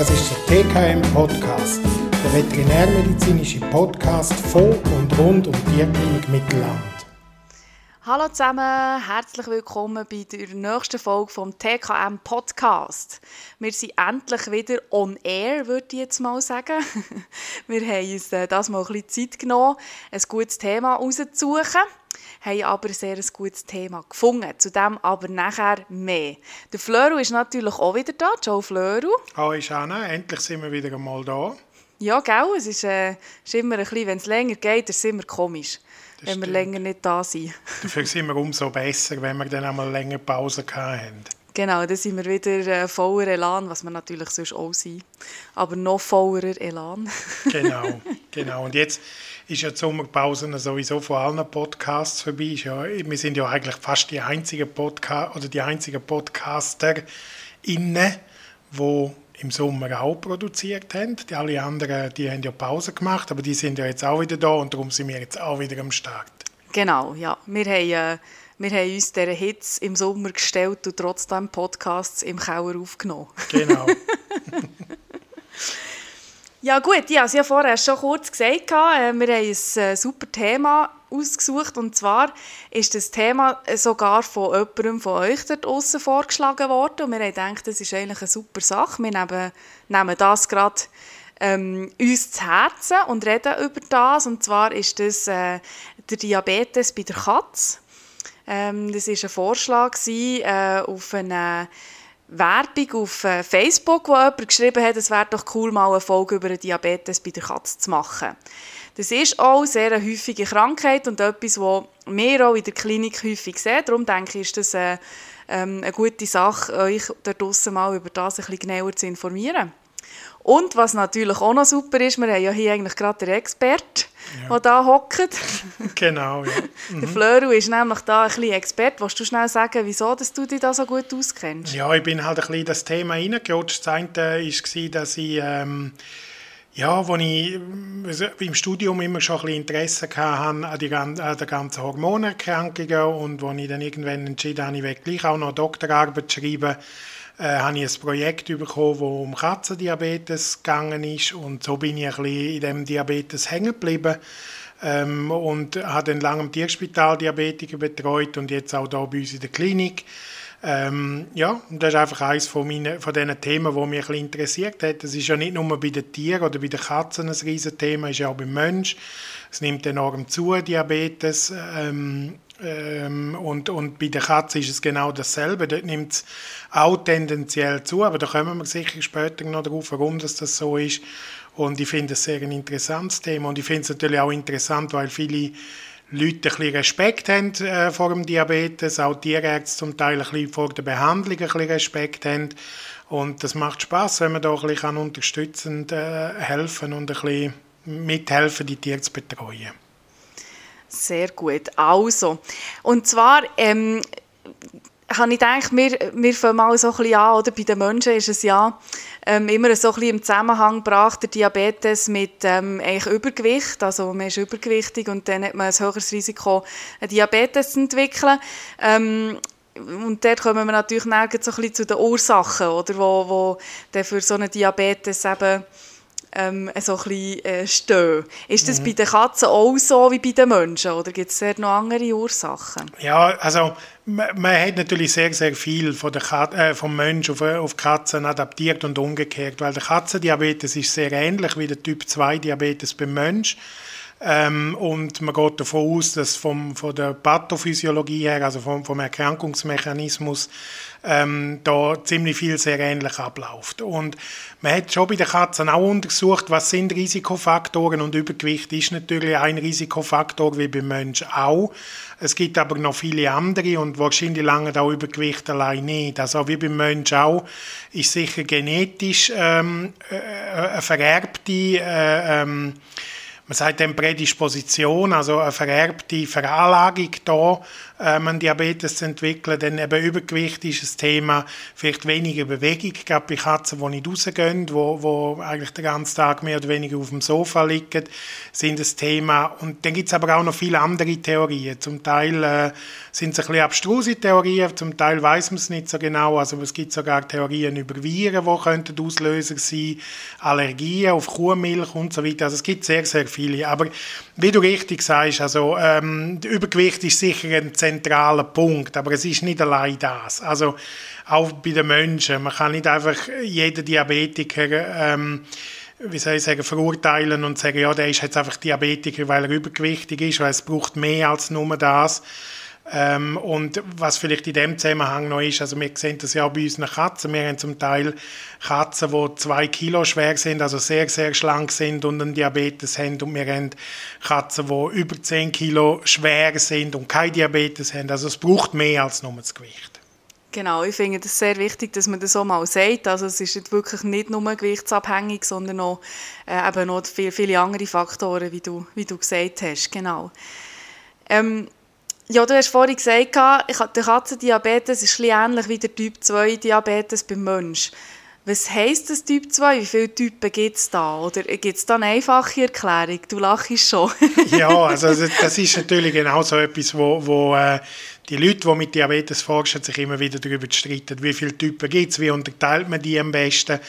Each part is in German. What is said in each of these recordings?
Das ist der TKM Podcast, der veterinärmedizinische Podcast von und rund um die Tierklinik Mittelland. Hallo zusammen, herzlich willkommen bei der nächsten Folge vom TKM Podcast. Wir sind endlich wieder on air, würde ich jetzt mal sagen. Wir haben uns äh, das mal ein bisschen Zeit genommen, ein gutes Thema rauszusuchen haben aber ein sehr gutes Thema gefunden. Zu dem aber nachher mehr. Der Flöru ist natürlich auch wieder da, Joe Flöru. Hallo Anna, endlich sind wir wieder einmal da. Ja, gell, es ist, äh, ist immer ein bisschen, wenn es länger geht, ist es immer komisch, das wenn stimmt. wir länger nicht da sind. Dafür sind wir umso besser, wenn wir dann einmal länger Pause haben. Genau, dann sind wir wieder äh, voller Elan, was wir natürlich sonst auch sind. Aber noch voller Elan. genau, genau. Und jetzt ist ja die Sommerpause sowieso von allen Podcasts vorbei. Ja, wir sind ja eigentlich fast die einzigen Podcast oder die einzigen Podcaster innen, wo im Sommer auch produziert haben. Die alle anderen, die haben ja Pause gemacht, aber die sind ja jetzt auch wieder da und darum sind wir jetzt auch wieder am Start. Genau, ja. Wir haben, äh, wir haben uns dieser Hitze im Sommer gestellt und trotzdem Podcasts im Keller aufgenommen. Genau. Ja gut, ich habe es ja vorher schon kurz gesagt. Äh, wir haben ein äh, super Thema ausgesucht und zwar ist das Thema sogar von jemandem von euch dort draussen vorgeschlagen worden und wir haben gedacht, das ist eigentlich eine super Sache. Wir nehmen, nehmen das gerade ähm, uns zu Herzen und reden über das und zwar ist das äh, der Diabetes bei der Katze. Ähm, das war ein Vorschlag gewesen, äh, auf eine Werbung auf äh, Facebook, wo jemand geschrieben hat, es wäre doch cool, mal eine Folge über Diabetes bei der Katze zu machen. Das ist auch sehr eine häufige Krankheit und etwas, was wir auch in der Klinik häufig sehen. Darum denke ich, ist das eine, äh, ähm, eine gute Sache, euch da draussen mal über das ein bisschen genauer zu informieren. Und was natürlich auch noch super ist, wir haben ja hier eigentlich gerade den Experten, ja. der da hockt. Genau, ja. Mhm. Der Flöru ist nämlich da ein bisschen Experte. Willst du schnell sagen, wieso dass du dich da so gut auskennst? Ja, ich bin halt ein bisschen das Thema reingerutscht. Das eine war, dass ich... Ähm, ja, als ich im Studium immer schon ein bisschen Interesse hatte an, den ganzen Hormonerkrankungen und als ich dann irgendwann entschieden habe, ich will gleich auch noch Doktorarbeit schreiben, äh, habe ich ein Projekt bekommen, das um Katzendiabetes gegangen ist und so bin ich ein bisschen in diesem Diabetes hängen geblieben ähm, und habe dann lange im Tierspital Diabetiker betreut und jetzt auch hier bei uns in der Klinik. Ähm, ja, das ist einfach eines von, meinen, von diesen Themen, die mich ein interessiert hat. Das ist ja nicht nur bei den Tieren oder bei den Katzen ein riesiges Thema, es ist ja auch beim Mensch. Es nimmt enorm zu, Diabetes. Ähm, ähm, und, und bei der Katze ist es genau dasselbe. Dort nimmt es auch tendenziell zu, aber da kommen wir sicher später noch darauf, warum das, das so ist. Und ich finde es sehr ein interessantes Thema. Und ich finde es natürlich auch interessant, weil viele Leute ein bisschen Respekt haben äh, vor dem Diabetes, auch Tierärzte zum Teil ein bisschen vor der Behandlung ein bisschen Respekt haben. Und das macht Spaß, wenn man da ein bisschen unterstützend äh, helfen und ein bisschen mithelfen, die Tiere zu betreuen. Sehr gut. Also, und zwar ähm, habe ich gedacht, wir, wir fangen mal so ein bisschen an, oder bei den Menschen ist es ja ähm, immer so ein im Zusammenhang gebracht, der Diabetes mit ähm, eigentlich Übergewicht, also man ist übergewichtig und dann hat man ein höheres Risiko, einen Diabetes zu entwickeln. Ähm, und dort kommen wir natürlich nirgends so ein bisschen zu den Ursachen, oder, wo, wo dann für so einen Diabetes eben ähm, so ein bisschen äh, stehen. Ist das mhm. bei den Katzen auch so wie bei den Menschen oder gibt es noch andere Ursachen? Ja, also man, man hat natürlich sehr, sehr viel von der Kat äh, vom Menschen auf, auf Katzen adaptiert und umgekehrt, weil der Katzendiabetes ist sehr ähnlich wie der Typ 2 Diabetes beim Menschen. Ähm, und man geht davon aus, dass vom, von der Pathophysiologie her, also vom, vom Erkrankungsmechanismus, ähm, da ziemlich viel sehr ähnlich abläuft. Und man hat schon bei den Katzen auch untersucht, was sind Risikofaktoren und Übergewicht ist natürlich ein Risikofaktor wie beim Menschen auch. Es gibt aber noch viele andere und wahrscheinlich lange auch Übergewicht allein nicht. Also wie beim Menschen auch ist sicher genetisch ähm, äh, eine vererbte äh, ähm, man sagt dann Prädisposition, also eine vererbte Veranlagung da, ähm, einen Diabetes zu entwickeln. Denn eben Übergewicht ist ein Thema, vielleicht weniger Bewegung, gerade bei Katzen, die nicht rausgehen, wo, wo eigentlich den ganzen Tag mehr oder weniger auf dem Sofa liegen, sind das Thema. Und dann gibt es aber auch noch viele andere Theorien. Zum Teil äh, sind es ein bisschen abstruse Theorien, zum Teil weiß man es nicht so genau. Also es gibt sogar Theorien über Viren, die könnten Auslöser sein, Allergien auf Kuhmilch und so weiter. Also es gibt sehr, sehr viele. Aber wie du richtig sagst, also ähm, Übergewicht ist sicher ein zentraler Punkt, aber es ist nicht allein das. Also auch bei den Menschen. Man kann nicht einfach jeden Diabetiker ähm, wie soll ich sagen, verurteilen und sagen, ja, der ist jetzt einfach Diabetiker, weil er übergewichtig ist, weil es braucht mehr als nur das. Ähm, und was vielleicht in dem Zusammenhang noch ist, also wir sehen das ja auch bei unseren Katzen, wir haben zum Teil Katzen, die zwei Kilo schwer sind, also sehr, sehr schlank sind und einen Diabetes haben und wir haben Katzen, die über 10 Kilo schwer sind und kein Diabetes haben. Also es braucht mehr als nur das Gewicht. Genau, ich finde es sehr wichtig, dass man das auch mal sagt. Also es ist wirklich nicht nur gewichtsabhängig, sondern auch, äh, eben noch viele, viele andere Faktoren, wie du, wie du gesagt hast. Genau. Ähm, ja, du hast vorhin gesagt, der Katzendiabetes ist ähnlich wie der Typ 2 Diabetes beim Menschen. Was heisst das Typ 2? Wie viele Typen gibt es da? Oder gibt es da eine einfache Erklärung? Du lachst schon. ja, also das ist natürlich genau so etwas, wo, wo äh, die Leute, die mit Diabetes forschen, sich immer wieder darüber streiten, wie viele Typen gibt es, wie unterteilt man die am besten.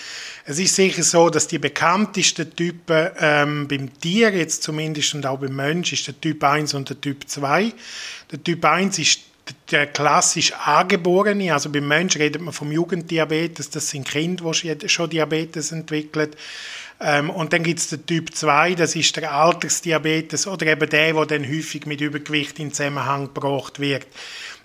Es ist sicher so, dass die bekanntesten Typen ähm, beim Tier, jetzt zumindest und auch beim Mensch, ist der Typ 1 und der Typ 2. Der Typ 1 ist der klassisch Angeborene, also beim Menschen redet man vom Jugenddiabetes, das sind Kinder, die schon Diabetes entwickeln. Ähm, und dann gibt es den Typ 2, das ist der Altersdiabetes oder eben der, der dann häufig mit Übergewicht in Zusammenhang gebracht wird.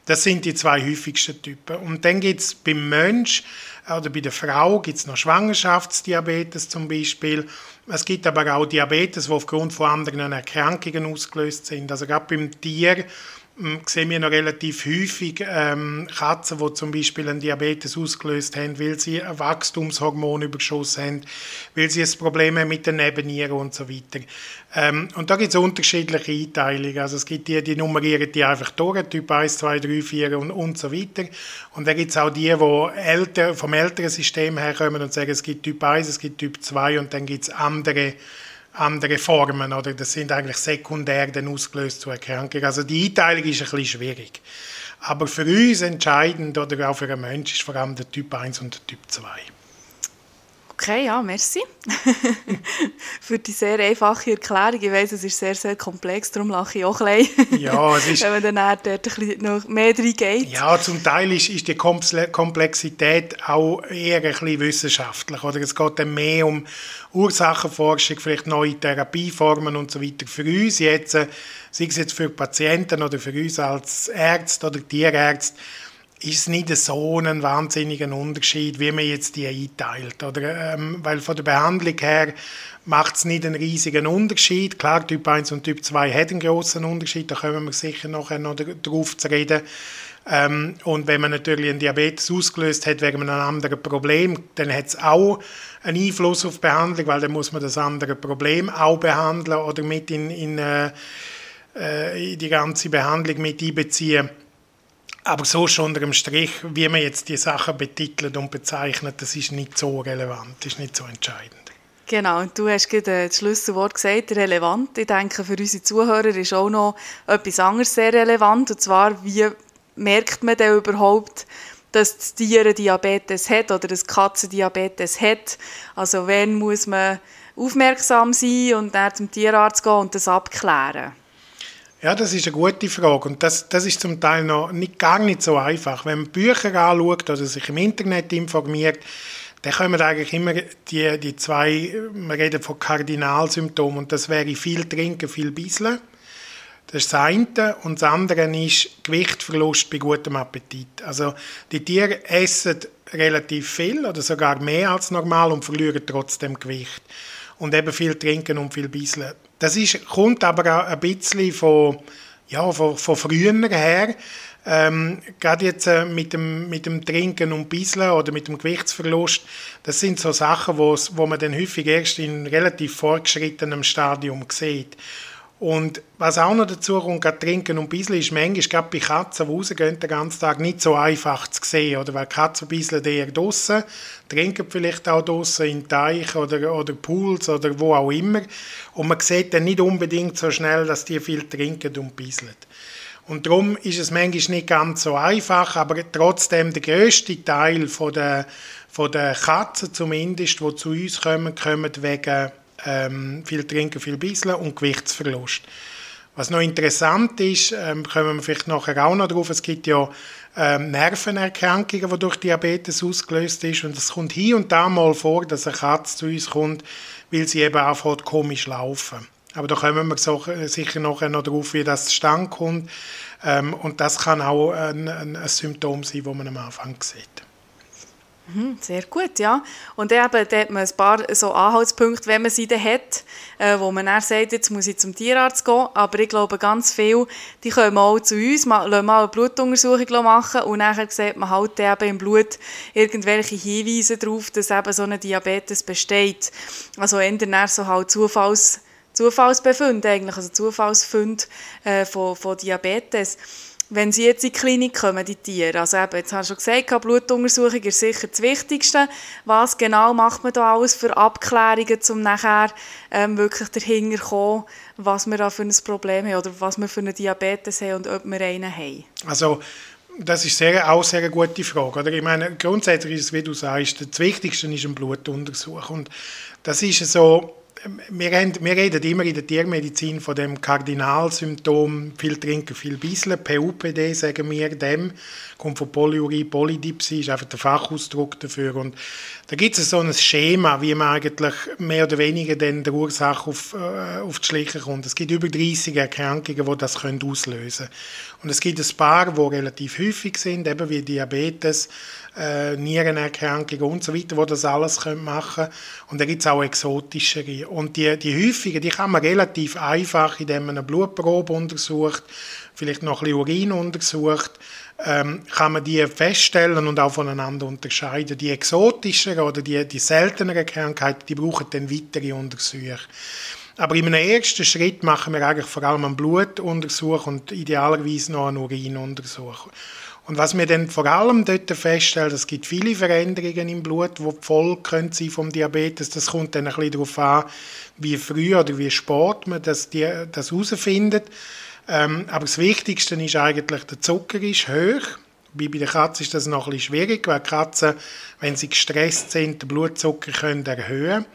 Das sind die zwei häufigsten Typen. Und dann gibt es beim Mensch oder bei der Frau gibt es noch Schwangerschaftsdiabetes zum Beispiel. Es gibt aber auch Diabetes, die aufgrund von anderen Erkrankungen ausgelöst sind. Also gerade beim Tier sehen wir noch relativ häufig ähm, Katzen, die zum Beispiel einen Diabetes ausgelöst haben, weil sie ein Wachstumshormon überschossen haben, weil sie ein Problem haben mit den Nebennieren und so weiter. Ähm, und da gibt es unterschiedliche Einteilungen. Also es gibt die, die nummerieren die einfach durch, Typ 1, 2, 3, 4 und, und so weiter. Und dann gibt es auch die, die älter, vom älteren System herkommen und sagen, es gibt Typ 1, es gibt Typ 2 und dann gibt es andere andere Formen oder das sind eigentlich sekundär dann ausgelöst zu Erkrankungen. Also die Einteilung ist ein bisschen schwierig. Aber für uns entscheidend oder auch für einen Menschen ist vor allem der Typ 1 und der Typ 2. Okay, ja, merci für die sehr einfache Erklärung. Ich weiß, es ist sehr, sehr komplex, darum lache ich auch ein bisschen. Ja, es ist... Wenn man dann dort ein bisschen noch mehr reingeht. Ja, zum Teil ist, ist die Komplexität auch eher ein bisschen wissenschaftlich. Oder es geht dann mehr um Ursachenforschung, vielleicht neue Therapieformen und so weiter. Für uns jetzt, äh, sei es jetzt für Patienten oder für uns als Ärzte oder Tierärzte, ist nicht so ein wahnsinniger Unterschied, wie man jetzt die einteilt. Oder, ähm, weil von der Behandlung her macht es nicht einen riesigen Unterschied. Klar, Typ 1 und Typ 2 haben einen grossen Unterschied, da kommen wir sicher noch darauf zu reden. Ähm, und wenn man natürlich einen Diabetes ausgelöst hat wegen einem anderen Problem, dann hat es auch einen Einfluss auf die Behandlung, weil dann muss man das andere Problem auch behandeln oder mit in, in, äh, äh in die ganze Behandlung mit einbeziehen. Aber so schon unter dem Strich, wie man jetzt die Sachen betitelt und bezeichnet, das ist nicht so relevant, das ist nicht so entscheidend. Genau, und du hast gerade äh, das Schlüsselwort gesagt, relevant. Ich denke, für unsere Zuhörer ist auch noch etwas anderes sehr relevant, und zwar, wie merkt man denn überhaupt, dass das Tier Diabetes hat oder das Katzendiabetes hat? Also wann muss man aufmerksam sein und dann zum Tierarzt gehen und das abklären? Ja, das ist eine gute Frage und das, das ist zum Teil noch nicht, gar nicht so einfach. Wenn man Bücher anschaut oder sich im Internet informiert, dann kommen eigentlich immer die, die zwei, wir reden von Kardinalsymptomen und das wäre viel trinken, viel bisseln. Das ist das eine. Und das andere ist Gewichtverlust bei gutem Appetit. Also die Tiere essen relativ viel oder sogar mehr als normal und verlieren trotzdem Gewicht. Und eben viel trinken und viel bisseln. Das ist, kommt aber auch ein bisschen von, ja, von, von früher her. Ähm, gerade jetzt äh, mit, dem, mit dem Trinken und Bisseln oder mit dem Gewichtsverlust, das sind so Sachen, wo man dann häufig erst in relativ fortgeschrittenem Stadium sieht. Und was auch noch dazu kommt, gerade trinken und bisschen, ist manchmal gerade bei Katzen, die rausgehen den ganzen Tag, nicht so einfach zu sehen. Oder weil Katzen bisschen eher draussen, trinken vielleicht auch draussen in Teichen oder, oder Pools oder wo auch immer. Und man sieht dann nicht unbedingt so schnell, dass die viel trinken und bisseln. Und darum ist es manchmal nicht ganz so einfach, aber trotzdem der grösste Teil von der, von der Katzen zumindest, die zu uns kommen, kommen wegen ähm, viel Trinken, viel Bisseln und Gewichtsverlust. Was noch interessant ist, ähm, kommen wir vielleicht nachher auch noch drauf, es gibt ja ähm, Nervenerkrankungen, die durch Diabetes ausgelöst ist und es kommt hier und da mal vor, dass eine Katze zu uns kommt, weil sie eben anfängt komisch laufen. Aber da kommen wir so, äh, sicher nachher noch drauf, wie das zustande kommt. Ähm, und das kann auch ein, ein, ein Symptom sein, das man am Anfang sieht. Mhm, sehr gut, ja. Und eben, da hat man ein paar so Anhaltspunkte, wenn man sie dann hat, äh, wo man dann sagt, jetzt muss ich zum Tierarzt gehen. Aber ich glaube, ganz viele, die kommen auch zu uns, lassen mal eine Blutuntersuchung machen und dann sieht man halt eben im Blut irgendwelche Hinweise darauf, dass eben so ein Diabetes besteht. Also eher so halt Zufalls, Zufallsbefunde eigentlich, also Zufallsfunde äh, von, von Diabetes wenn sie jetzt in die Klinik kommen, die Tiere, also eben, jetzt hast du schon gesagt, Blutuntersuchung ist sicher das Wichtigste. Was genau macht man da alles für Abklärungen, um nachher ähm, wirklich dahinter zu kommen, was wir da für ein Problem haben oder was wir für einen Diabetes haben und ob wir einen haben? Also, das ist sehr, auch sehr eine gute Frage. Oder? Ich meine, grundsätzlich ist es, wie du sagst, das Wichtigste ist ein Blutuntersuch. Und das ist so, wir, reden immer in der Tiermedizin von dem Kardinalsymptom, viel trinken, viel bisseln. PUPD sagen wir dem, kommt von Polyurie, Polydipsie, ist einfach der Fachausdruck dafür. Und da gibt es so ein Schema, wie man eigentlich mehr oder weniger dann der Ursache auf, äh, auf die Schliche kommt. Es gibt über 30 Erkrankungen, die das können auslösen können. Und es gibt ein paar, die relativ häufig sind, eben wie Diabetes, äh, Nierenerkrankungen und so weiter, wo das alles machen können. Und da gibt es auch exotischere. Und die, die häufigen, die kann man relativ einfach, indem man eine Blutprobe untersucht, vielleicht noch ein bisschen Urin untersucht, ähm, kann man die feststellen und auch voneinander unterscheiden. Die exotischeren oder die, die selteneren Krankheiten, die brauchen dann weitere Untersuchungen. Aber in einem ersten Schritt machen wir eigentlich vor allem einen Blutuntersuch und idealerweise noch einen Urinuntersuch. Und was wir dann vor allem dort feststellen, es gibt viele Veränderungen im Blut, die voll können sein vom Diabetes. Das kommt dann ein bisschen darauf an, wie früh oder wie spät man das, das herausfindet. Ähm, aber das Wichtigste ist eigentlich, der Zucker ist hoch. Wie bei der Katze ist das noch ein bisschen schwierig, weil Katzen, wenn sie gestresst sind, den Blutzucker können erhöhen können.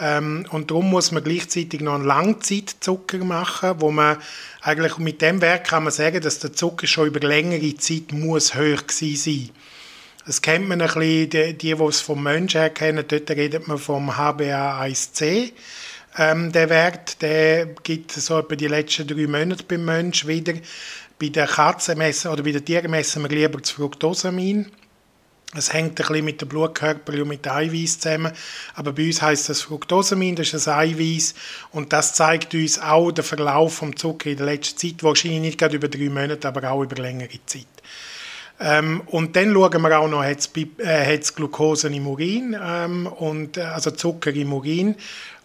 Ähm, und darum muss man gleichzeitig noch einen Langzeitzucker machen, wo man eigentlich mit dem Werk kann man sagen, dass der Zucker schon über längere Zeit muss hoch gewesen sein. Das kennt man ein bisschen, die, die, die es vom Menschen her kennen, dort redet man vom HbA1c. Ähm, der Wert, der gibt so etwa die letzten drei Monate beim Menschen wieder. Bei der Katze messen oder bei den Tieren messen wir lieber das Fructosamin. Es hängt ein bisschen mit dem Blutkörper und mit dem Eiweiß zusammen. Aber bei uns heißt das Fructosamin, das ist ein Eiweiß. Und das zeigt uns auch den Verlauf vom Zucker in der letzten Zeit. Wahrscheinlich nicht gerade über drei Monate, aber auch über längere Zeit. Ähm, und dann schauen wir auch noch, hat es äh, Glucose im Urin, ähm, und, äh, also Zucker im Urin.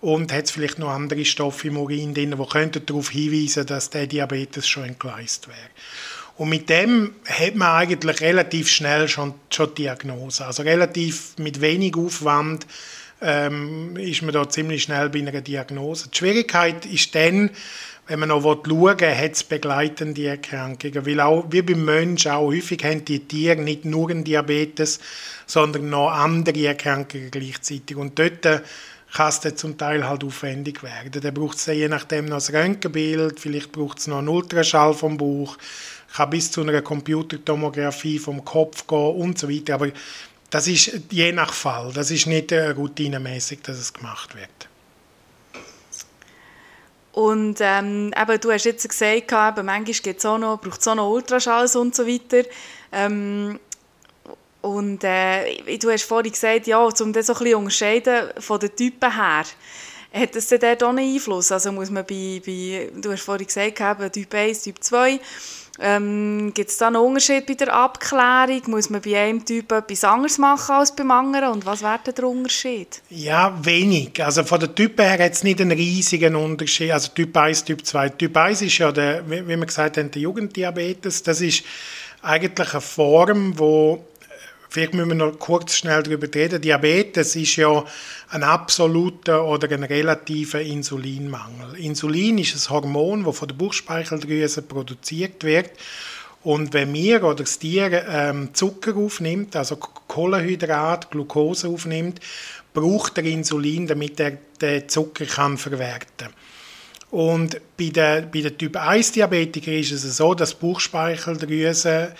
Und hat es vielleicht noch andere Stoffe im Urin drin, die darauf hinweisen, dass der Diabetes schon entgleist wäre. Und mit dem hat man eigentlich relativ schnell schon, schon Diagnose. Also relativ mit wenig Aufwand ähm, ist man da ziemlich schnell bei einer Diagnose. Die Schwierigkeit ist dann, wenn man noch schauen will, hat es begleitende Erkrankungen. Weil auch, wie beim Menschen auch häufig haben die Tiere nicht nur einen Diabetes, sondern noch andere Erkrankungen gleichzeitig. Und dort äh, kann es dann zum Teil halt aufwendig werden. Dann braucht es je nachdem noch ein Röntgenbild, vielleicht braucht es noch einen Ultraschall vom Bauch, kann bis zu einer Computertomographie vom Kopf gehen und so weiter. Aber das ist je nach Fall. Das ist nicht äh, routinemäßig, dass es gemacht wird. Und ähm, eben, du hast jetzt gesagt, eben, manchmal gibt's auch noch, braucht es auch noch Ultraschalls und so weiter. Ähm, und äh, du hast vorhin gesagt, ja, um das so ein bisschen unterscheiden von den Typen her, Hat das denn dort auch einen Einfluss? Also muss man bei, bei du hast vorhin gesagt, eben Typ 1, Typ 2, ähm, Gibt es da einen Unterschied bei der Abklärung? Muss man bei einem Typ etwas anderes machen als beim anderen? Und was wäre der Unterschied? Ja, wenig. Also von der Typ her hat es nicht einen riesigen Unterschied. Also Typ 1, Typ 2. Typ 1 ist ja, der, wie wir gesagt haben, der Jugenddiabetes. Das ist eigentlich eine Form, wo Vielleicht müssen wir noch kurz schnell darüber reden. Diabetes ist ja ein absoluter oder ein relativer Insulinmangel. Insulin ist ein Hormon, das von der Bauchspeicheldrüse produziert wird. Und wenn wir oder das Tier ähm, Zucker aufnimmt, also Kohlenhydrat, Glucose aufnimmt, braucht er Insulin, damit er den Zucker kann verwerten kann. Und bei den, bei den Typ 1 Diabetikern ist es so, dass die Bauchspeicheldrüse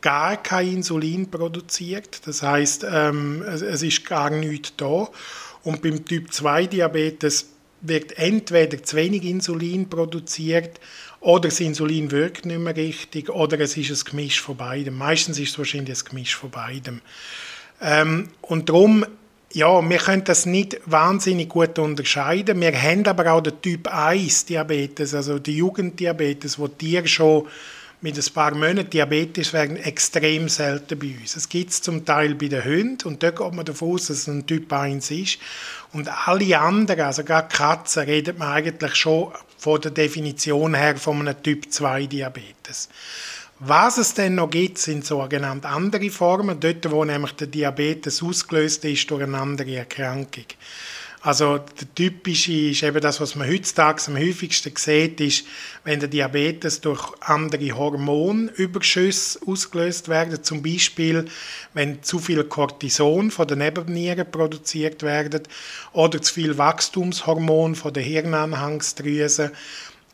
gar kein Insulin produziert. Das heißt, ähm, es, es, ist gar nichts da. Und beim Typ 2 Diabetes wird entweder zu wenig Insulin produziert oder das Insulin wirkt nicht mehr richtig oder es ist ein Gemisch von beidem. Meistens ist es wahrscheinlich ein Gemisch von beidem. Ähm, und darum, ja, wir können das nicht wahnsinnig gut unterscheiden. Wir haben aber auch den Typ 1 Diabetes, also den Jugenddiabetes, wo Tiere schon mit ein paar Monaten Diabetes werden extrem selten bei uns. Es gibt es zum Teil bei den Hunden und da geht man davon aus, dass es ein Typ 1 ist. Und alle anderen, also gerade Katzen, redet man eigentlich schon von der Definition her von einem Typ 2 Diabetes. Was es denn noch gibt, sind sogenannte andere Formen, dort wo nämlich der Diabetes ausgelöst ist durch eine andere Erkrankung. Also der typische ist eben das, was man heutzutage am häufigsten sieht, ist, wenn der Diabetes durch andere Hormonüberschüsse ausgelöst werden, zum Beispiel wenn zu viel Cortison von den Nebennieren produziert werden oder zu viel Wachstumshormon von der Hirnanhangsdrüse,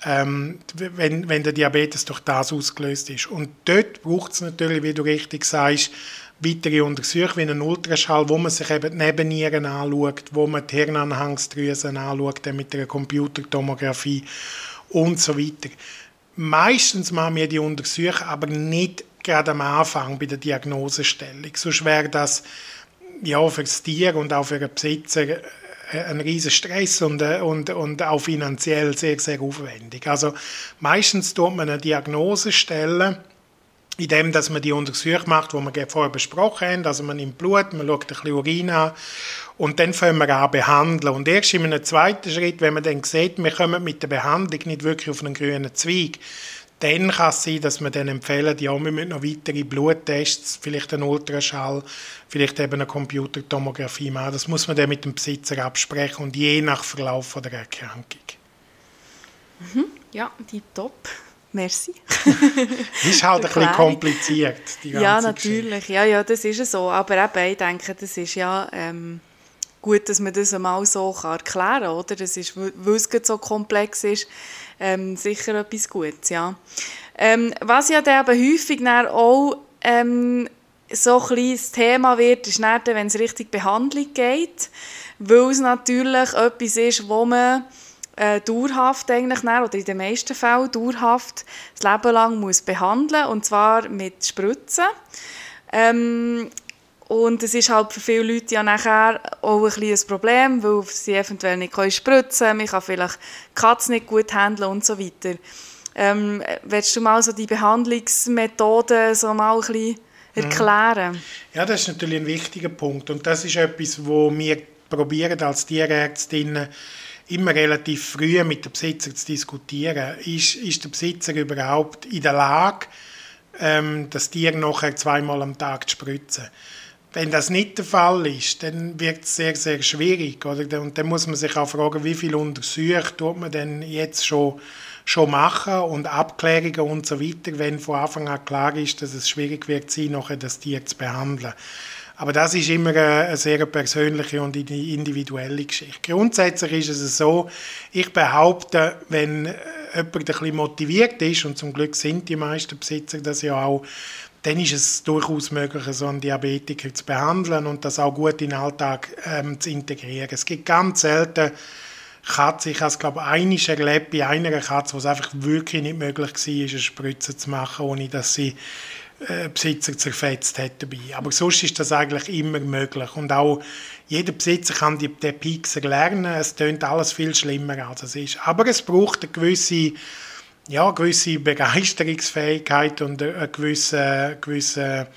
ähm, wenn, wenn der Diabetes durch das ausgelöst ist. Und dort braucht es natürlich, wie du richtig sagst, weitere Untersuchungen wie einen Ultraschall, wo man sich eben die Nebennieren anschaut, wo man die Hirnanhangsdrüsen anschaut, mit einer Computertomographie und so weiter. Meistens machen wir die Untersuchungen aber nicht gerade am Anfang bei der Diagnosestellung. Sonst wäre das ja, für das Tier und auch für den Besitzer äh, ein riesen Stress und, äh, und, und auch finanziell sehr, sehr aufwendig. Also meistens tut man eine Diagnose stellen, in dem, dass man die Untersuchung macht, die wir vorher besprochen haben. Also man nimmt Blut, man schaut ein bisschen Urin an und dann fangen wir an behandeln. Und erst in einem zweiten Schritt, wenn man dann sieht, wir kommen mit der Behandlung nicht wirklich auf einen grünen Zweig, dann kann es sein, dass wir dann empfehlen, ja, wir müssen noch weitere Bluttests, vielleicht einen Ultraschall, vielleicht eben eine Computertomographie machen. Das muss man dann mit dem Besitzer absprechen und je nach Verlauf der Erkrankung. Mhm. Ja, die top. Merci. ist halt ein bisschen kompliziert, die ganze Ja, natürlich. Geschichte. Ja, ja, das ist so. Aber eben, ich denke, das ist ja ähm, gut, dass man das einmal so kann erklären kann, oder? Das ist, weil es so komplex ist, ähm, sicher etwas Gutes, ja. Ähm, was ja dann eben häufig dann auch ähm, so ein kleines Thema wird, ist dann, wenn es Richtung Behandlung geht, weil es natürlich etwas ist, wo man äh, dauerhaft eigentlich dann, oder in den meisten Fällen dauerhaft das Leben lang muss behandeln und zwar mit Spritzen. Ähm, und es ist halt für viele Leute ja nachher auch ein kleines Problem, weil sie eventuell nicht spritzen können, man kann vielleicht die Katze nicht gut handeln und so weiter. Ähm, willst du mal so die Behandlungsmethoden so mal ein bisschen erklären? Ja, das ist natürlich ein wichtiger Punkt und das ist etwas, wo wir probieren als Tierärztinnen immer relativ früh mit dem Besitzer zu diskutieren. Ist, ist der Besitzer überhaupt in der Lage, ähm, das Tier nachher zweimal am Tag zu spritzen? Wenn das nicht der Fall ist, dann wird es sehr, sehr schwierig. Oder? Und dann muss man sich auch fragen, wie viel Untersuchungen tut man denn jetzt schon, schon machen und Abklärungen und so weiter, wenn von Anfang an klar ist, dass es schwierig wird sein, nachher das Tier zu behandeln. Aber das ist immer eine sehr persönliche und individuelle Geschichte. Grundsätzlich ist es so, ich behaupte, wenn jemand ein bisschen motiviert ist, und zum Glück sind die meisten Besitzer das ja auch, dann ist es durchaus möglich, so einen Diabetiker zu behandeln und das auch gut in den Alltag ähm, zu integrieren. Es gibt ganz selten Katzen, ich habe es glaube ich erlebt bei einer Katze, wo es einfach wirklich nicht möglich war, eine Spritze zu machen, ohne dass sie äh, Besitzer zerfetzt hat dabei. Aber sonst ist das eigentlich immer möglich. Und auch jeder Besitzer kann die, den Pixel lernen. Es tönt alles viel schlimmer, als es ist. Aber es braucht eine gewisse, ja, gewisse Begeisterungsfähigkeit und eine gewisse, gewisse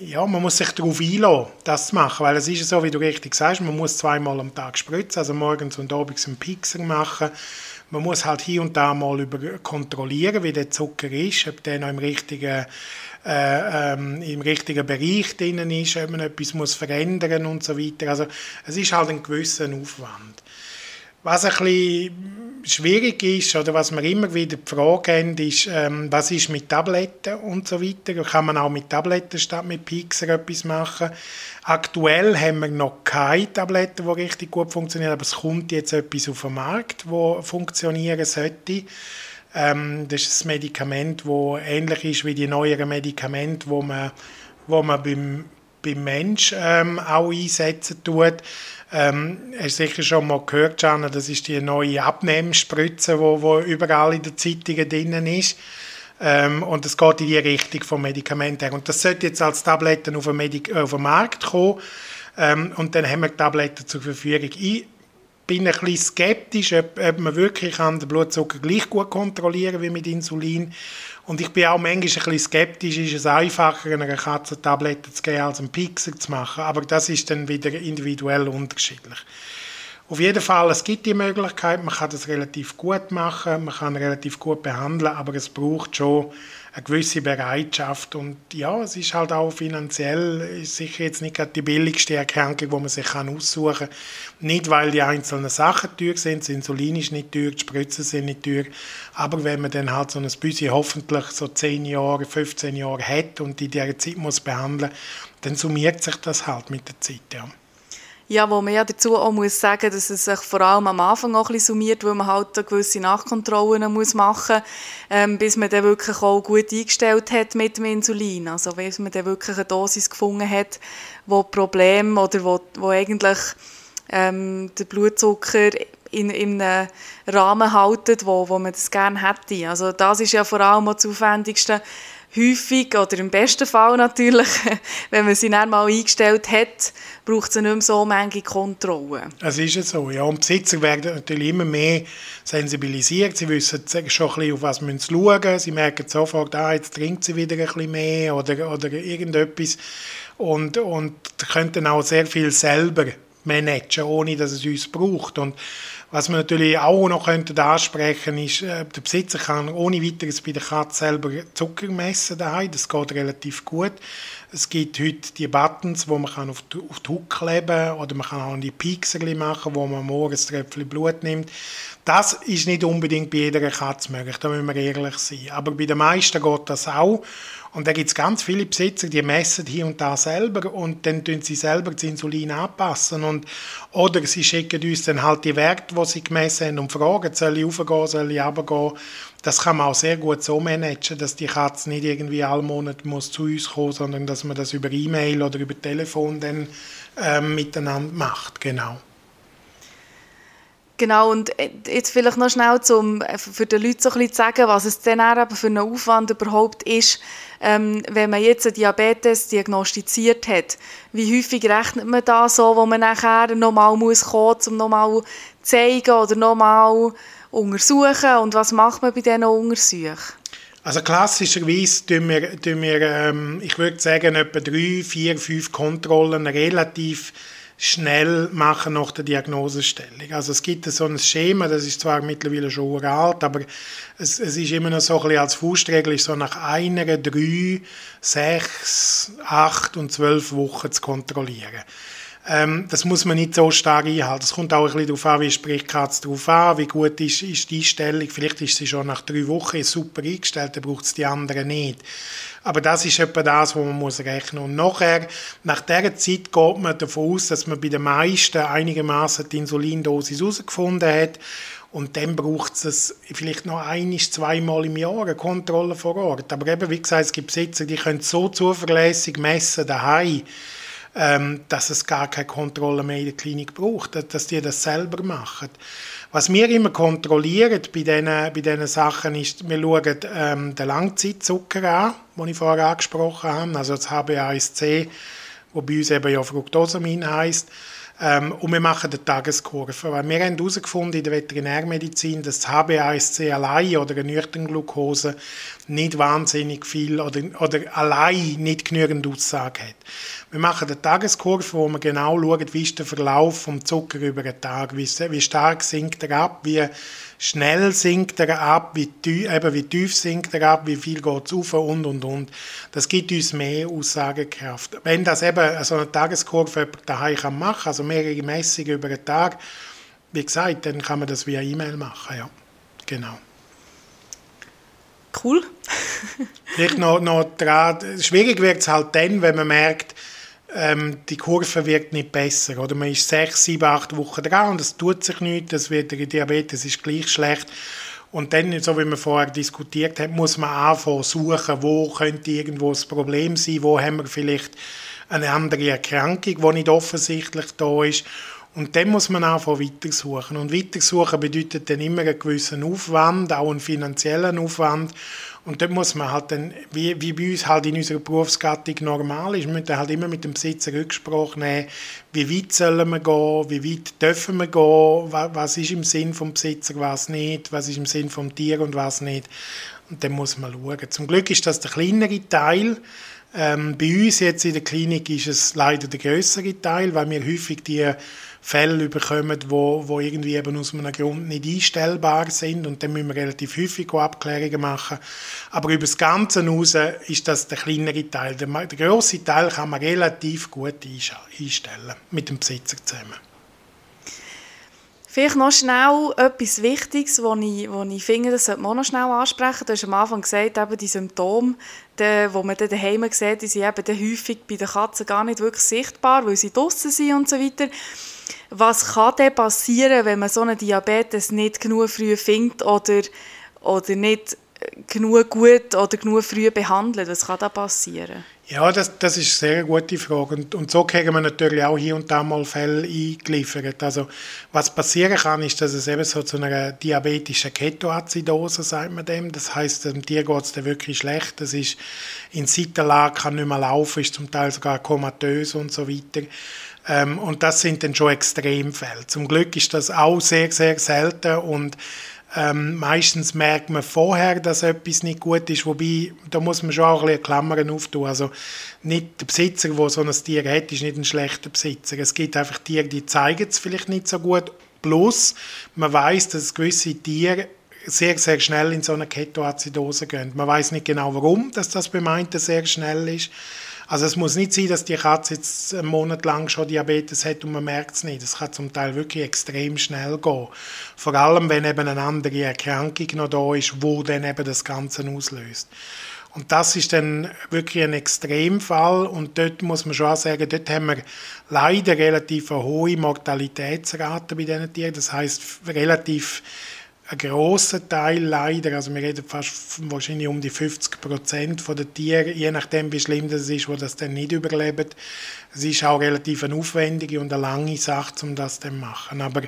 ja, man muss sich darauf einlassen, das zu machen, weil es ist so, wie du richtig sagst, man muss zweimal am Tag spritzen, also morgens und abends einen Pixel machen. Man muss halt hier und da mal über kontrollieren, wie der Zucker ist, ob der noch im richtigen äh, ähm, im richtigen Bereich drin ist, ob man etwas muss verändern und so weiter. Also es ist halt ein gewisser Aufwand. Was ein bisschen schwierig ist, oder was wir immer wieder die Frage haben, ist, ähm, was ist mit Tabletten und so weiter. Kann man auch mit Tabletten statt mit Pixar etwas machen? Aktuell haben wir noch keine Tabletten, die richtig gut funktionieren, aber es kommt jetzt etwas auf den Markt, das funktionieren sollte. Ähm, das ist ein Medikament, das ähnlich ist wie die neueren Medikamente, wo man, wo man beim, beim Mensch ähm, auch einsetzen tut. Ähm, hast sicher schon mal gehört, Jana, das ist die neue Abnehmspritze, wo, wo überall in den Zeitungen drin ist. Ähm, und es geht in die Richtung vom Medikament her. Und das sollte jetzt als Tabletten auf den, Medik auf den Markt kommen. Ähm, und dann haben wir die Tabletten zur Verfügung. Ich bin ein bisschen skeptisch, ob, ob man wirklich den Blutzucker gleich gut kontrollieren wie mit Insulin. Und ich bin auch manchmal ein bisschen skeptisch, ist es einfacher, einer Katze Tabletten zu geben, als einen Pixel zu machen. Aber das ist dann wieder individuell unterschiedlich. Auf jeden Fall, es gibt die Möglichkeit, man kann das relativ gut machen, man kann relativ gut behandeln, aber es braucht schon eine gewisse Bereitschaft und ja, es ist halt auch finanziell sicher jetzt nicht die billigste Erkrankung, die man sich kann aussuchen kann. Nicht, weil die einzelnen Sachen teuer sind, das Insulin ist nicht teuer, die Spritzen sind nicht teuer, aber wenn man dann halt so ein bisschen hoffentlich so 10 Jahre, 15 Jahre hat und in dieser Zeit muss behandeln, dann summiert sich das halt mit der Zeit, ja. Ja, wo man ja dazu auch muss sagen, dass es sich vor allem am Anfang auch ein bisschen summiert, weil man halt gewisse Nachkontrollen muss machen muss, ähm, bis man dann wirklich auch gut eingestellt hat mit dem Insulin. Also bis man dann wirklich eine Dosis gefunden hat, wo Problem oder wo, wo eigentlich ähm, der Blutzucker in, in einem Rahmen haltet, wo, wo man das gerne hätte. Also das ist ja vor allem das Aufwendigste, häufig oder im besten Fall natürlich, wenn man sie dann mal eingestellt hat, braucht es nicht mehr so manche Kontrollen. Es ist so, ja. Und Besitzer werden natürlich immer mehr sensibilisiert. Sie wissen schon ein bisschen, auf was sie schauen müssen. Sie merken sofort, ah, jetzt trinkt sie wieder ein bisschen mehr oder, oder irgendetwas. Und, und können auch sehr viel selber managen, ohne dass es uns braucht. Und was man natürlich auch noch könnte ansprechen ist, äh, der Besitzer kann ohne weiteres bei der Katze selber Zucker messen daheim. Das geht relativ gut. Es gibt heute die Buttons, wo man auf die, auf die Haut kleben oder man kann auch die Pixel machen, wo man morgens ein Tröpfchen Blut nimmt. Das ist nicht unbedingt bei jeder Katze möglich, da müssen wir ehrlich sein. Aber bei den meisten geht das auch. Und da gibt es ganz viele Besitzer, die messen hier und da selber und dann tun sie selber das Insulin anpassen. Und, oder sie schicken uns dann halt die Werte, die sie gemessen haben und fragen, soll ich raufgehen, soll ich runtergehen. Das kann man auch sehr gut so managen, dass die Katze nicht irgendwie alle Monate muss zu uns kommen, sondern dass man das über E-Mail oder über Telefon dann ähm, miteinander macht. Genau. Genau, und äh, jetzt vielleicht noch schnell, um äh, für die Leute so ein bisschen zu sagen, was es dann eben für einen Aufwand überhaupt ist, ähm, wenn man jetzt einen Diabetes diagnostiziert hat. Wie häufig rechnet man da so, wo man nachher nochmal muss kommen, um nochmal zeigen oder nochmal untersuchen und was macht man bei diesen Untersuchungen? Also klassischerweise tun wir, tun wir ähm, ich würde sagen, etwa drei, vier, fünf Kontrollen relativ schnell machen nach der Diagnosestellung. Also es gibt so ein Schema, das ist zwar mittlerweile schon alt, aber es, es ist immer noch so ein bisschen als Faustregel, so nach einer, drei, sechs, acht und zwölf Wochen zu kontrollieren. Ähm, das muss man nicht so stark einhalten. Es kommt auch ein bisschen darauf an, wie spricht die Katze darauf an, wie gut ist, ist die Einstellung. Vielleicht ist sie schon nach drei Wochen super eingestellt, dann braucht es die anderen nicht. Aber das ist etwa das, was man muss rechnen muss. Und nachher, nach dieser Zeit geht man davon aus, dass man bei den meisten einigermaßen die Insulindosis herausgefunden hat. Und dann braucht es vielleicht noch ein, zweimal im Jahr eine Kontrolle vor Ort. Aber eben, wie gesagt, es gibt Besitzer, die können so zuverlässig messen daheim, dass es gar keine Kontrolle mehr in der Klinik braucht, dass, die das selber machen. Was wir immer kontrollieren bei diesen, bei diesen Sachen ist, wir schauen ähm, den Langzeitzucker an, den ich vorher angesprochen habe, also das HbA1c, wo bei uns eben ja Fructosamin heisst. Ähm, und wir machen eine Tageskurve. Weil wir haben herausgefunden in der Veterinärmedizin, dass das HbA1c allein oder eine Nüchternglucose nicht wahnsinnig viel oder, oder allein nicht genügend Aussage hat. Wir machen eine Tageskurve, wo wir genau schauen, wie ist der Verlauf vom Zucker über den Tag, wie, wie stark sinkt er ab, wie schnell sinkt er ab, wie tief, eben wie tief sinkt er ab, wie viel geht es auf und und und. Das gibt uns mehr Aussagekraft. Wenn das eben so eine Tageskurve daheim kann machen, also mehrere Messungen über den Tag, wie gesagt, dann kann man das via E-Mail machen, ja, genau. Cool. Vielleicht noch, noch dran, schwierig wird es halt dann, wenn man merkt, ähm, die Kurve wird nicht besser. Oder man ist sechs, sieben, acht Wochen dran und es tut sich nichts, das wird der Diabetes ist gleich schlecht. Und dann, so wie wir vorher diskutiert haben, muss man anfangen suchen, wo könnte irgendwo das Problem sein, wo haben wir vielleicht eine andere Erkrankung, die nicht offensichtlich da ist. Und dann muss man anfangen weitersuchen. Und weitersuchen bedeutet dann immer einen gewissen Aufwand, auch einen finanziellen Aufwand. Und dort muss man halt dann, wie, wie bei uns halt in unserer Berufsgattung normal ist, man halt immer mit dem Besitzer Rücksprache nehmen, wie weit sollen wir gehen, wie weit dürfen wir gehen, was ist im Sinn vom Besitzer, was nicht, was ist im Sinn vom Tier und was nicht. Und dann muss man schauen. Zum Glück ist das der kleinere Teil. Ähm, bei uns jetzt in der Klinik ist es leider der größere Teil, weil wir häufig die Fälle bekommen, wo, wo irgendwie eben aus einem Grund nicht einstellbar sind und dann müssen wir relativ häufig Abklärungen machen. Aber über das Ganze hinaus ist das der kleinere Teil. Der, der grosse Teil kann man relativ gut einstellen, mit dem Besitzer zusammen. Vielleicht noch schnell etwas Wichtiges, was ich, was ich finde, das sollte man noch schnell ansprechen. Du hast am Anfang gesagt, eben die Symptome, die, die man dann daheim sieht, die sind eben häufig bei den Katzen gar nicht wirklich sichtbar, weil sie draußen sind und so weiter. Was kann denn passieren, wenn man so einen Diabetes nicht genug früh findet oder, oder nicht genug gut oder genug früh behandelt? Was kann da passieren? Ja, das, das ist eine sehr gute Frage. Und, und so kriegen wir natürlich auch hier und da mal Fälle eingeliefert. Also, was passieren kann, ist, dass es eben so zu einer diabetischen Ketoazidose, sagt man dem. Das heißt, dem Tier geht es wirklich schlecht. Das ist in Seitenlage, kann nicht mehr laufen, ist zum Teil sogar komatös und so weiter. Ähm, und das sind dann schon Extremfälle. Zum Glück ist das auch sehr, sehr selten und ähm, meistens merkt man vorher, dass etwas nicht gut ist, wobei, da muss man schon auch ein bisschen Klammern auftun. Also nicht der Besitzer, der so ein Tier hat, ist nicht ein schlechter Besitzer. Es gibt einfach Tiere, die zeigen es vielleicht nicht so gut. Plus, man weiß, dass gewisse Tiere sehr, sehr schnell in so eine Ketoazidose gehen. Man weiß nicht genau, warum dass das manchen sehr schnell ist. Also es muss nicht sein, dass die Katze jetzt einen Monat lang schon Diabetes hat und man merkt es nicht. Es kann zum Teil wirklich extrem schnell gehen. Vor allem, wenn eben eine andere Erkrankung noch da ist, wo dann eben das Ganze auslöst. Und das ist dann wirklich ein Extremfall und dort muss man schon sagen, dort haben wir leider relativ eine hohe Mortalitätsrate bei diesen Tieren. Das heißt relativ ein grosser Teil leider, also wir reden fast wahrscheinlich um die 50 Prozent der Tiere, je nachdem wie schlimm das ist, wo das dann nicht überleben. Es ist auch relativ eine aufwendige und eine lange Sache, um das zu machen. Aber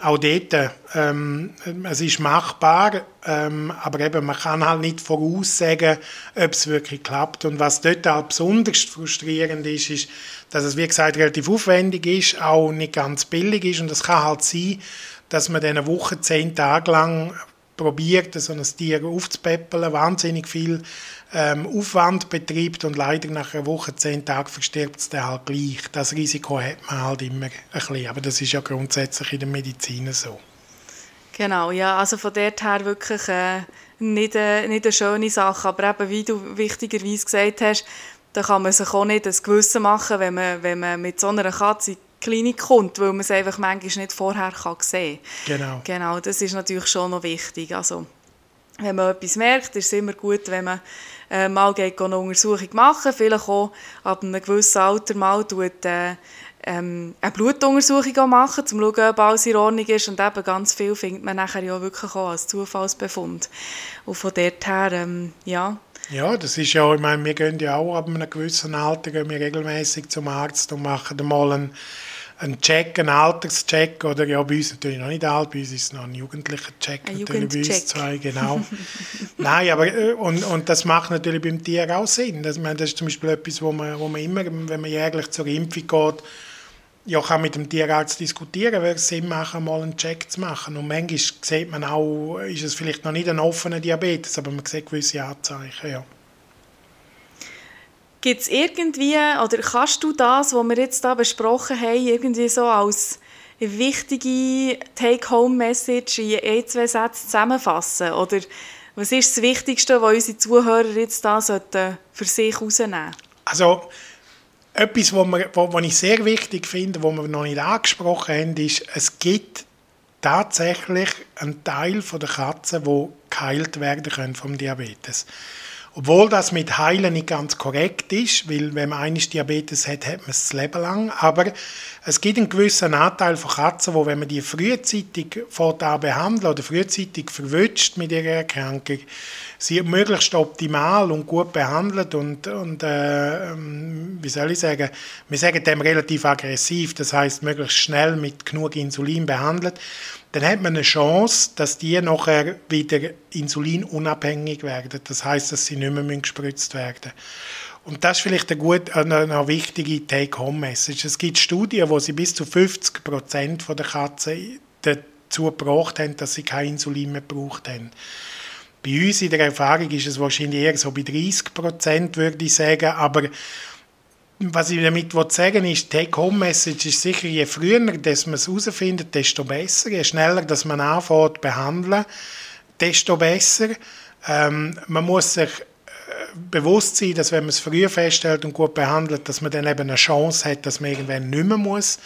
auch dort, ähm, es ist machbar, ähm, aber eben, man kann halt nicht voraussagen, ob es wirklich klappt. Und was dort halt besonders frustrierend ist, ist, dass es, wie gesagt, relativ aufwendig ist, auch nicht ganz billig ist und es kann halt sein, dass man eine Woche, zehn Tage lang probiert, so ein Tier aufzupäppeln, wahnsinnig viel ähm, Aufwand betreibt und leider nach einer Woche, zehn Tagen verstirbt es dann halt gleich. Das Risiko hat man halt immer ein bisschen, aber das ist ja grundsätzlich in der Medizin so. Genau, ja, also von dort her wirklich äh, nicht, äh, nicht eine schöne Sache, aber eben, wie du wichtigerweise gesagt hast, da kann man sich auch nicht das Gewissen machen, wenn man, wenn man mit so einer Katze Klinik kommt, weil man es einfach manchmal nicht vorher kann sehen kann. Genau. Genau, das ist natürlich schon noch wichtig. Also, wenn man etwas merkt, ist es immer gut, wenn man äh, mal geht, eine Untersuchung machen vielleicht auch ab einem gewissen Alter mal tut, äh, ähm, eine Blutuntersuchung machen, um zu schauen, ob alles in Ordnung ist. Und eben ganz viel findet man nachher ja wirklich auch als Zufallsbefund. Und von dort her, ähm, ja, Ja, das ist ja, ich meine, wir gehen ja auch ab einem gewissen Alter gehen wir regelmäßig zum Arzt und machen mal einen, einen Check, einen Alterscheck, oder ja, bei uns natürlich noch nicht alt, bei uns ist es noch ein jugendlicher Check, ein natürlich bei uns zwei, genau. Nein, aber, äh, und, und das macht natürlich beim Tier auch Sinn. Das, meine, das ist zum Beispiel etwas, wo man, wo man immer, wenn man jährlich zur Impfung geht, ja, kann mit dem Tierarzt diskutieren, wäre es Sinn machen, mal einen Check zu machen. Und manchmal sieht man auch, ist es vielleicht noch nicht ein offener Diabetes, aber man sieht gewisse Anzeichen, ja. Gibt es irgendwie, oder kannst du das, was wir jetzt da besprochen haben, irgendwie so als wichtige Take-Home-Message in ein, zwei Sätzen zusammenfassen? Oder was ist das Wichtigste, was unsere Zuhörer jetzt da für sich herausnehmen sollten? Also, etwas, was ich sehr wichtig finde, was wir noch nicht angesprochen haben, ist, es gibt tatsächlich einen Teil der Katzen, die geheilt werden können vom Diabetes. Obwohl das mit Heilen nicht ganz korrekt ist, weil wenn man eines Diabetes hat, hat man es das Leben lang. Aber es gibt einen gewissen Anteil von Katzen, wo wenn man die frühzeitig fortan behandelt oder frühzeitig verwünscht mit ihrer Erkrankung, sie möglichst optimal und gut behandelt und, und äh, ähm, wie soll ich sagen, wir sagen dem relativ aggressiv, das heißt möglichst schnell mit genug Insulin behandelt, dann hat man eine Chance, dass die nachher wieder insulinunabhängig werden. Das heißt, dass sie nicht mehr gespritzt werden und das ist vielleicht eine, gute, eine, eine wichtige Take-Home-Message. Es gibt Studien, wo sie bis zu 50 Prozent der Katzen dazu gebracht haben, dass sie kein Insulin mehr gebraucht haben. Bei uns in der Erfahrung ist es wahrscheinlich eher so bei 30 Prozent, würde ich sagen. Aber was ich damit sagen will, ist, Take-Home-Message ist sicher, je früher dass man es herausfindet, desto besser. Je schneller dass man anfängt zu behandeln, desto besser. Ähm, man muss sich äh, bewusst sein, dass wenn man es früh feststellt und gut behandelt, dass man dann eben eine Chance hat, dass man irgendwann nicht mehr muss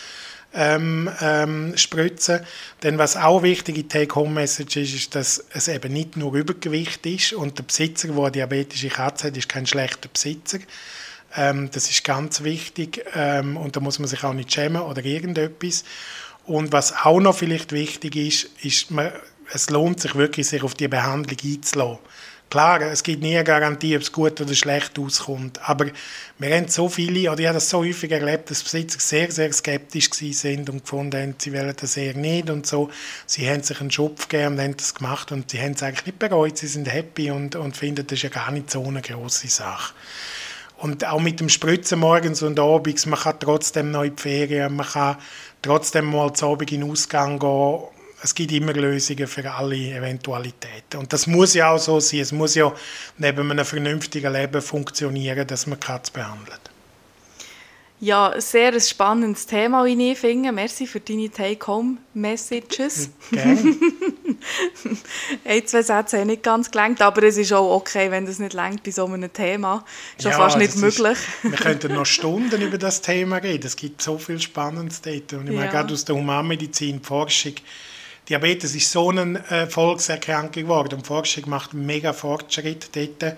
ähm, ähm, spritzen. Denn was auch wichtige Take-Home-Message ist, ist, dass es eben nicht nur Übergewicht ist und der Besitzer, der eine diabetische Katze hat, ist kein schlechter Besitzer. Ähm, das ist ganz wichtig und da muss man sich auch nicht schämen oder irgendetwas. Und was auch noch vielleicht wichtig ist, ist, man, es lohnt sich wirklich, sich auf die Behandlung einzulassen. Klar, es gibt nie eine Garantie, ob es gut oder schlecht auskommt. Aber wir haben so viele, oder ich habe das so häufig erlebt, dass Besitzer sehr, sehr skeptisch sind und gefunden haben, sie wollen das eher nicht und so. Sie haben sich einen Schopf gegeben und haben das gemacht und sie haben es eigentlich nicht bereut. Sie sind happy und, und finden, das ist ja gar nicht so eine grosse Sache. Und auch mit dem Spritzen morgens und abends, man kann trotzdem noch in die Ferien, man kann trotzdem mal zu Abend in den Ausgang gehen es gibt immer Lösungen für alle Eventualitäten. Und das muss ja auch so sein. Es muss ja neben einem vernünftigen Leben funktionieren, dass man Katz behandelt. Ja, sehr ein spannendes Thema, wie ich finde. Merci für deine Take-Home-Messages. Gerne. Ein, zwei Sätze haben nicht ganz gelangt, aber es ist auch okay, wenn das nicht langt bei so einem Thema. Ist ja, fast nicht möglich. Ist, wir könnten noch Stunden über das Thema reden. Es gibt so viel Spannendes dort. Und ich ja. meine, gerade aus der Humanmedizin, Forschung, Diabetes ist so eine äh, Volkserkrankung geworden und Forschung macht mega Fortschritt dort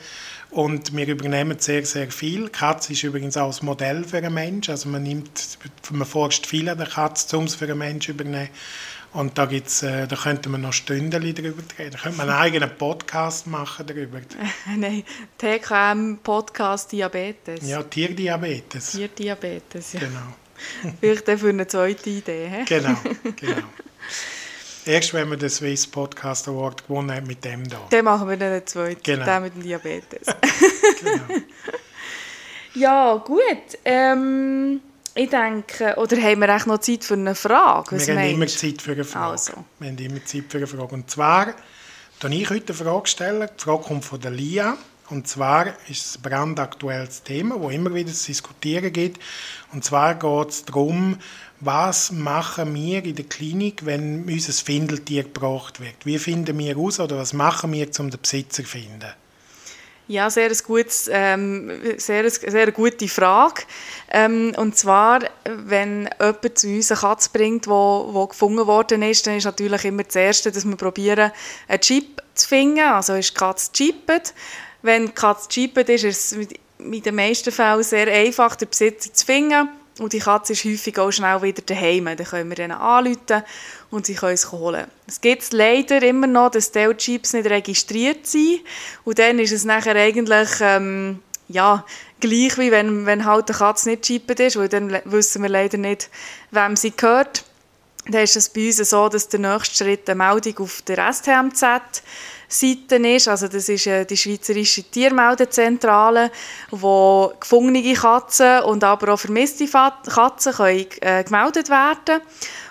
und wir übernehmen sehr, sehr viel. Die Katze ist übrigens auch ein Modell für einen Menschen, also man nimmt, man forscht viel an der Katze, um es für einen Menschen zu übernehmen. Und da, gibt's, äh, da könnte man noch Stunden darüber reden. Da könnte man einen eigenen Podcast machen darüber. Nein, TKM-Podcast Diabetes. Ja, Tierdiabetes. Tierdiabetes, ja. Genau. Vielleicht für eine zweite Idee. He? Genau, genau. Erst wenn wir den Swiss Podcast Award gewonnen haben mit dem da. Dann machen wir dann den zweiten, genau. den mit dem Diabetes. genau. Ja, gut. Ähm, ich denke, oder haben wir echt noch Zeit für eine Frage? Was wir haben immer Zeit für eine Frage. Also. Wir haben immer Zeit für eine Frage. Und zwar, stelle ich heute eine Frage stellen. Die Frage kommt von der Lia. Und zwar ist es ein brandaktuelles Thema, wo immer wieder zu diskutieren geht. Und zwar geht es darum, was machen wir in der Klinik, wenn unser Findeltier gebracht wird? Wie finden wir aus oder was machen wir, um den Besitzer zu finden? Ja, sehr, ein gutes, ähm, sehr, sehr gute Frage. Ähm, und zwar, wenn jemand zu uns eine Katze bringt, die wo, wo gefunden worden ist, dann ist natürlich immer das Erste, dass wir probieren, einen Chip zu finden. Also ist die Katze chipped. Wenn die Katze chipped ist, ist es in den meisten Fällen sehr einfach, den Besitzer zu finden und die Katze ist häufig auch schnell wieder daheim. Dann können wir ihnen anrufen und sie können es holen. Es gibt leider immer noch, dass die Chips nicht registriert sind und dann ist es nachher eigentlich ähm, ja, gleich wie wenn, wenn halt eine Katze nicht chippt ist, weil dann wissen wir leider nicht, wem sie gehört. Dann ist es bei uns so, dass der nächste Schritt eine Meldung auf der STMZ Seite ist. Also das ist äh, die Schweizerische Tiermeldezentrale, wo gefungene Katzen und aber auch vermisste Katzen können, äh, gemeldet werden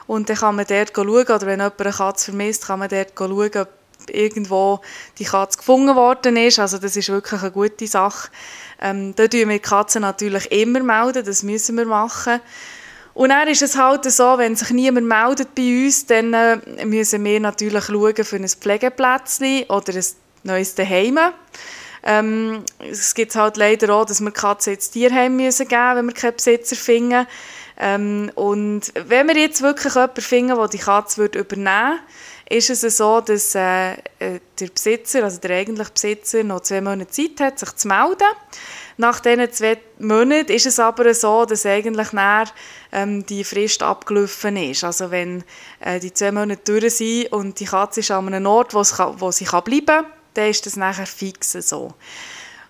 Und dann kann man dort schauen, oder wenn jemand eine Katze vermisst, kann man dort schauen, ob irgendwo die Katze gefunden worden ist. Also das ist wirklich eine gute Sache. Ähm, da melden wir Katzen natürlich immer melden, das müssen wir machen. Und dann ist es halt so, wenn sich niemand meldet bei uns, dann äh, müssen wir natürlich schauen für ein Pflegeplätzchen oder ein neues Heim. Ähm, es gibt halt leider auch, dass wir die Katze ins Tierheim müssen geben wenn wir keinen Besitzer finden. Ähm, und wenn wir jetzt wirklich jemanden finden, der die Katze übernehmen würde, ist es so, dass äh, äh, der Besitzer, also der eigentliche Besitzer, noch zwei Monate Zeit hat, sich zu melden. Nach diesen zwei Monaten ist es aber so, dass eigentlich näher ähm, die Frist abgelaufen ist. Also wenn äh, die zwei Monate durch sind und die Katze ist an einem Ort, wo sie, wo sie kann bleiben kann, dann ist das nachher fix so.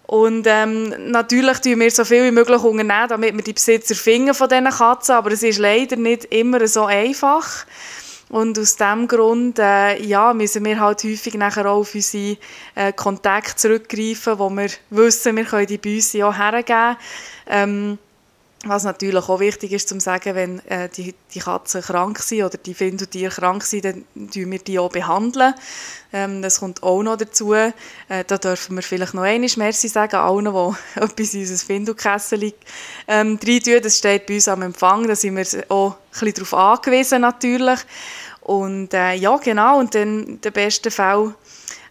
Und ähm, natürlich tun wir so viel wie möglich unternehmen, damit wir die Besitzer finden von diesen Katzen, aber es ist leider nicht immer so einfach. Und aus diesem Grund äh, ja, müssen wir halt häufig nachher auch auf unsere äh, Kontakte zurückgreifen, wo wir wissen, wir können die Büsse auch hergeben. Ähm, was natürlich auch wichtig ist, zu sagen, wenn äh, die, die Katzen krank sind oder die Findeltiere krank sind, dann behandeln wir die auch. behandeln. Ähm, das kommt auch noch dazu. Äh, da dürfen wir vielleicht noch einmal Merci sagen allen, die etwas in unser Findelkessel ähm, reintun. Das steht bei uns am Empfang, da sind wir auch ein bisschen darauf angewiesen natürlich. Und äh, ja, genau, und dann der beste Fall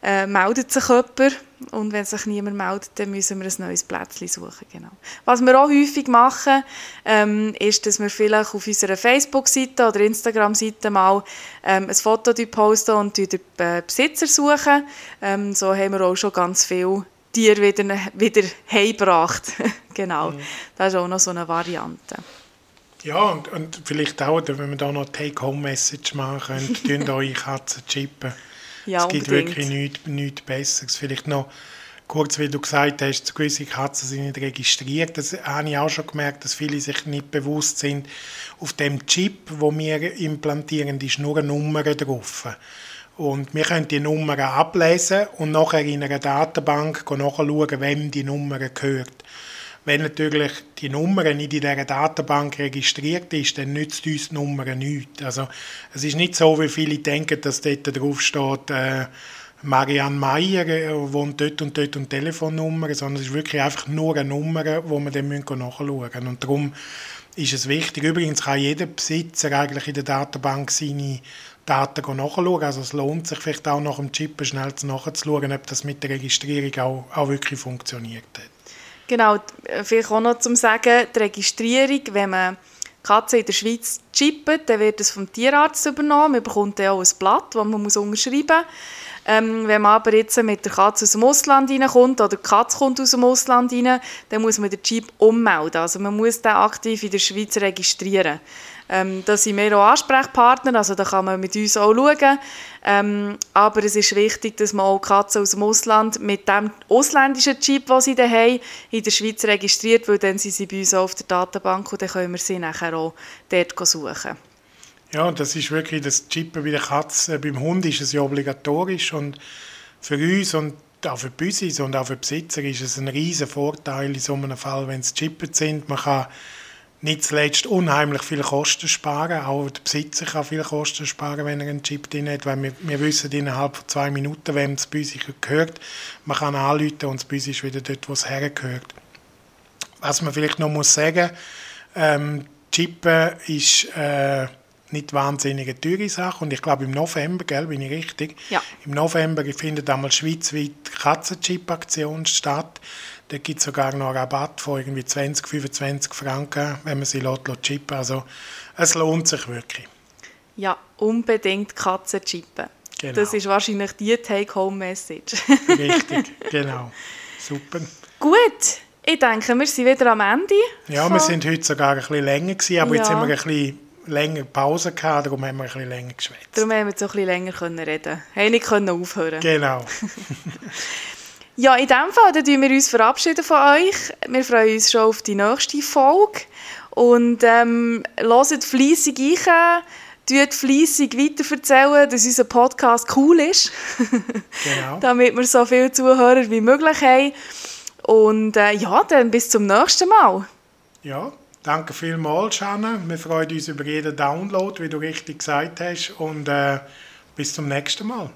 äh, meldet sich jemand und wenn sich niemand meldet, dann müssen wir ein neues Plätzchen suchen. Genau. Was wir auch häufig machen, ähm, ist, dass wir vielleicht auf unserer Facebook-Seite oder Instagram-Seite mal ähm, ein Foto posten und den äh, Besitzer suchen. Ähm, so haben wir auch schon ganz viele Tiere wieder, wieder heimgebracht. genau, mhm. das ist auch noch so eine Variante. Ja, und, und vielleicht auch, wenn wir da noch Take-Home-Message machen können, eure Katzen chippen. Ja, es gibt unbedingt. wirklich nichts, nichts Besseres. Vielleicht noch kurz, wie du gesagt hast, gewisse Katzen sind nicht registriert. Das habe ich auch schon gemerkt, dass viele sich nicht bewusst sind. Auf dem Chip, wo wir implantieren, ist nur eine Nummer drauf. Und wir können die Nummern ablesen und nachher in einer Datenbank nachschauen, wem die Nummer gehört. Wenn natürlich die Nummer nicht in dieser Datenbank registriert ist, dann nützt uns die Nummer nichts. Also, es ist nicht so, wie viele denken, dass dort drauf steht, äh, Marianne Meyer äh, wohnt dort und dort und Telefonnummer, sondern es ist wirklich einfach nur eine Nummer, wo man dann nachschauen müssen. Und darum ist es wichtig. Übrigens kann jeder Besitzer eigentlich in der Datenbank seine Daten nachschauen. Also es lohnt sich vielleicht auch nach dem Chip schnell nachzuschauen, ob das mit der Registrierung auch, auch wirklich funktioniert hat. Genau, vielleicht auch noch zum Sagen, die Registrierung, wenn man Katzen in der Schweiz chippt, dann wird es vom Tierarzt übernommen. Man bekommt dann auch ein Blatt, das man unterschreiben muss. Ähm, wenn man aber jetzt mit der Katze aus dem Ausland reinkommt oder die Katze kommt aus dem Ausland rein, dann muss man den Chip ummelden. Also man muss den aktiv in der Schweiz registrieren. Ähm, da sind wir auch Ansprechpartner, also da kann man mit uns auch schauen. Ähm, aber es ist wichtig, dass man auch Katzen aus dem Ausland mit dem ausländischen Chip, den sie haben, in der Schweiz registriert, weil dann sind sie bei uns auch auf der Datenbank und dann können wir sie nachher auch dort suchen. Ja, das ist wirklich das Chippen bei der Katze. Beim Hund ist es ja obligatorisch und für uns und auch für die Büsis und auch für Besitzer ist es ein riesen Vorteil in so einem Fall, wenn sie chippet sind. Man kann nicht zuletzt unheimlich viele Kosten sparen. Auch der Besitzer kann viele Kosten sparen, wenn er einen Chip drin hat, weil wir, wir wissen innerhalb von zwei Minuten, wem das Büsi gehört. Man kann anrufen und das Büsi ist wieder dort, wo es hergehört. Was man vielleicht noch muss sagen, ähm, Chippen ist äh, nicht wahnsinnig teure Sache und ich glaube im November, gell, bin ich richtig? Ja. Im November findet einmal schweizweit Katzenchip-Aktion statt. Da gibt es sogar noch einen Rabatt von irgendwie 20, 25 Franken, wenn man sie lässt, chippen Also es lohnt sich wirklich. Ja, unbedingt Katzen chippen. Genau. Das ist wahrscheinlich die Take-Home-Message. Richtig, genau. Super. Gut, Ich denke, wir sind wieder am Ende. Ja, wir sind heute sogar ein bisschen länger gewesen, aber jetzt Ja. haben wir ein bisschen länger Pause gehabt, darum haben wir ein bisschen länger geschwätzt. Darum haben wir jetzt auch ein bisschen länger können reden. Haben nicht können aufhören. Genau. Ja, in dem Fall dann wir uns verabschieden von euch. Wir freuen uns schon auf die nächste Folge. Und ähm, hört fleissig rein, tut fleissig weiterverzählen, dass unser Podcast cool ist, genau. damit wir so viele Zuhörer wie möglich haben. Und äh, ja, dann bis zum nächsten Mal. Ja, danke vielmals, Shanna. Wir freuen uns über jeden Download, wie du richtig gesagt hast. Und äh, bis zum nächsten Mal.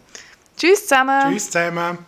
Tschüss zusammen. Tschüss zusammen.